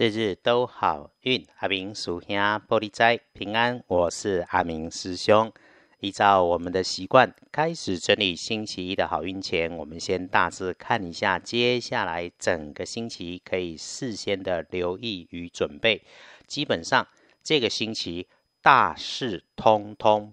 日日都好运，阿明属兄玻璃斋平安。我是阿明师兄。依照我们的习惯，开始整理星期一的好运前，我们先大致看一下接下来整个星期可以事先的留意与准备。基本上这个星期大事通通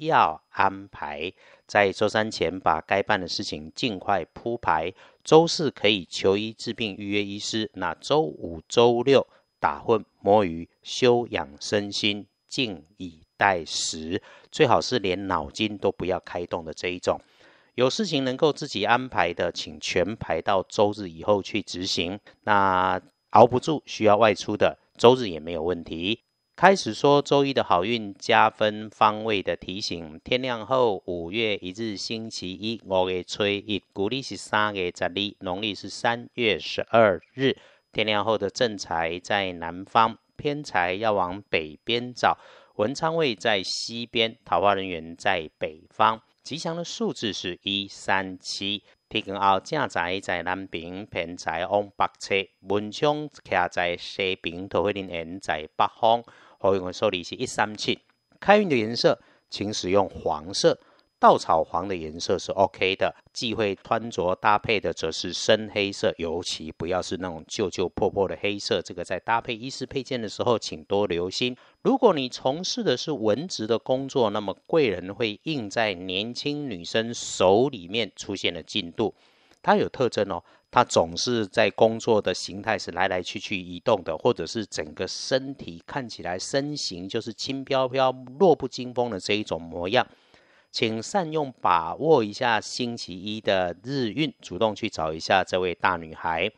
要安排，在周三前把该办的事情尽快铺排。周四可以求医治病预约医师，那周五、周六打混摸鱼休养身心，静以待时，最好是连脑筋都不要开动的这一种。有事情能够自己安排的，请全排到周日以后去执行。那熬不住需要外出的，周日也没有问题。开始说周一的好运加分方位的提醒。天亮后，五月一日星期一，五月初一，古历是三月十二，农历是三月十二日。天亮后的正财在南方，偏财要往北边找。文昌位在西边，桃花人员在北方。吉祥的数字是一三七。天光后，正财在南边，偏财往北侧。文昌徛在西边，桃花人缘在北方。好运的数字是一三七，开运的颜色请使用黄色，稻草黄的颜色是 OK 的。忌讳穿着搭配的则是深黑色，尤其不要是那种旧旧破破的黑色。这个在搭配衣饰配件的时候，请多留心。如果你从事的是文职的工作，那么贵人会印在年轻女生手里面出现了进度，它有特征哦。他总是在工作的形态是来来去去移动的，或者是整个身体看起来身形就是轻飘飘、弱不禁风的这一种模样。请善用把握一下星期一的日运，主动去找一下这位大女孩，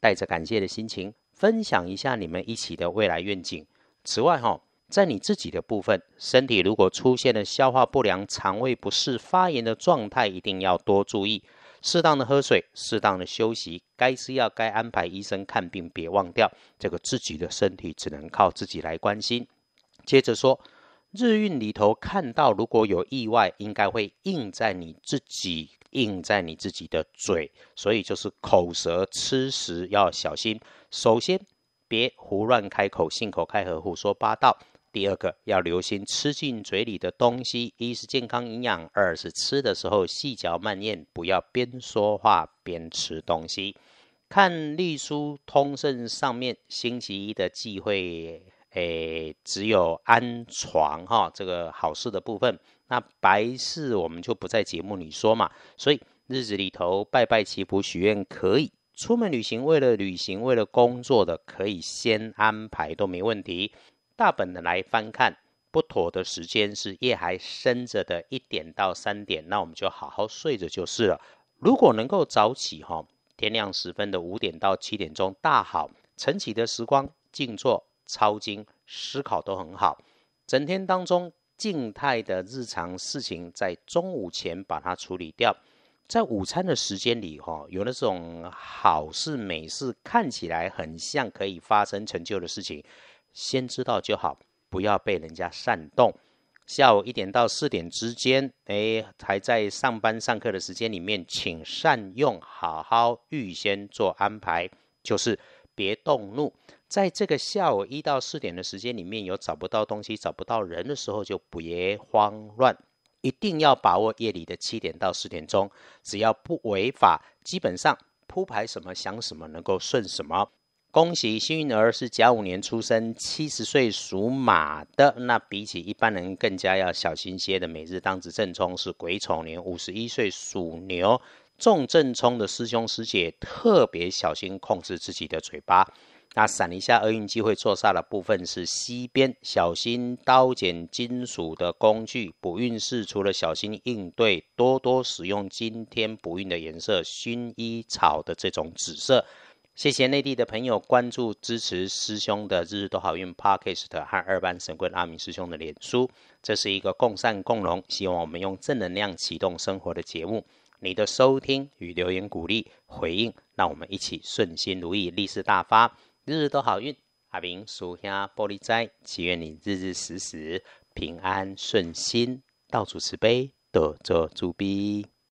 带着感谢的心情分享一下你们一起的未来愿景。此外，哈，在你自己的部分，身体如果出现了消化不良、肠胃不适、发炎的状态，一定要多注意。适当的喝水，适当的休息，该吃药该安排医生看病，别忘掉这个自己的身体只能靠自己来关心。接着说，日运里头看到如果有意外，应该会印在你自己，印在你自己的嘴，所以就是口舌吃食要小心。首先，别胡乱开口，信口开河，胡说八道。第二个要留心吃进嘴里的东西，一是健康营养，二是吃的时候细嚼慢咽，不要边说话边吃东西。看隶书通胜上面星期一的忌讳，诶，只有安床哈，这个好事的部分。那白事我们就不在节目里说嘛，所以日子里头拜拜祈福许愿可以，出门旅行为了旅行为了工作的可以先安排都没问题。大本的来翻看，不妥的时间是夜还深着的一点到三点，那我们就好好睡着就是了。如果能够早起哈，天亮时分的五点到七点钟大好，晨起的时光静坐、抄经、思考都很好。整天当中静态的日常事情，在中午前把它处理掉，在午餐的时间里哈，有那种好事美事，看起来很像可以发生成就的事情。先知道就好，不要被人家煽动。下午一点到四点之间，哎，还在上班上课的时间里面，请善用，好好预先做安排，就是别动怒。在这个下午一到四点的时间里面，有找不到东西、找不到人的时候，就别慌乱，一定要把握夜里的七点到十点钟，只要不违法，基本上铺排什么想什么，能够顺什么。恭喜幸运儿是甲午年出生，七十岁属马的。那比起一般人更加要小心些的，每日当值正冲是癸丑年，五十一岁属牛，重正冲的师兄师姐特别小心控制自己的嘴巴。那闪一下厄运机会坐煞的部分是西边，小心刀剪金属的工具。补运势除了小心应对，多多使用今天补运的颜色薰衣草的这种紫色。谢谢内地的朋友关注支持师兄的日日都好运 Podcast 和二班神棍阿明师兄的脸书，这是一个共善共荣，希望我们用正能量启动生活的节目。你的收听与留言鼓励回应，让我们一起顺心如意，利市大发，日日都好运。阿明属下玻璃斋，祈愿你日日时时平安顺心，到处慈悲，多做主逼。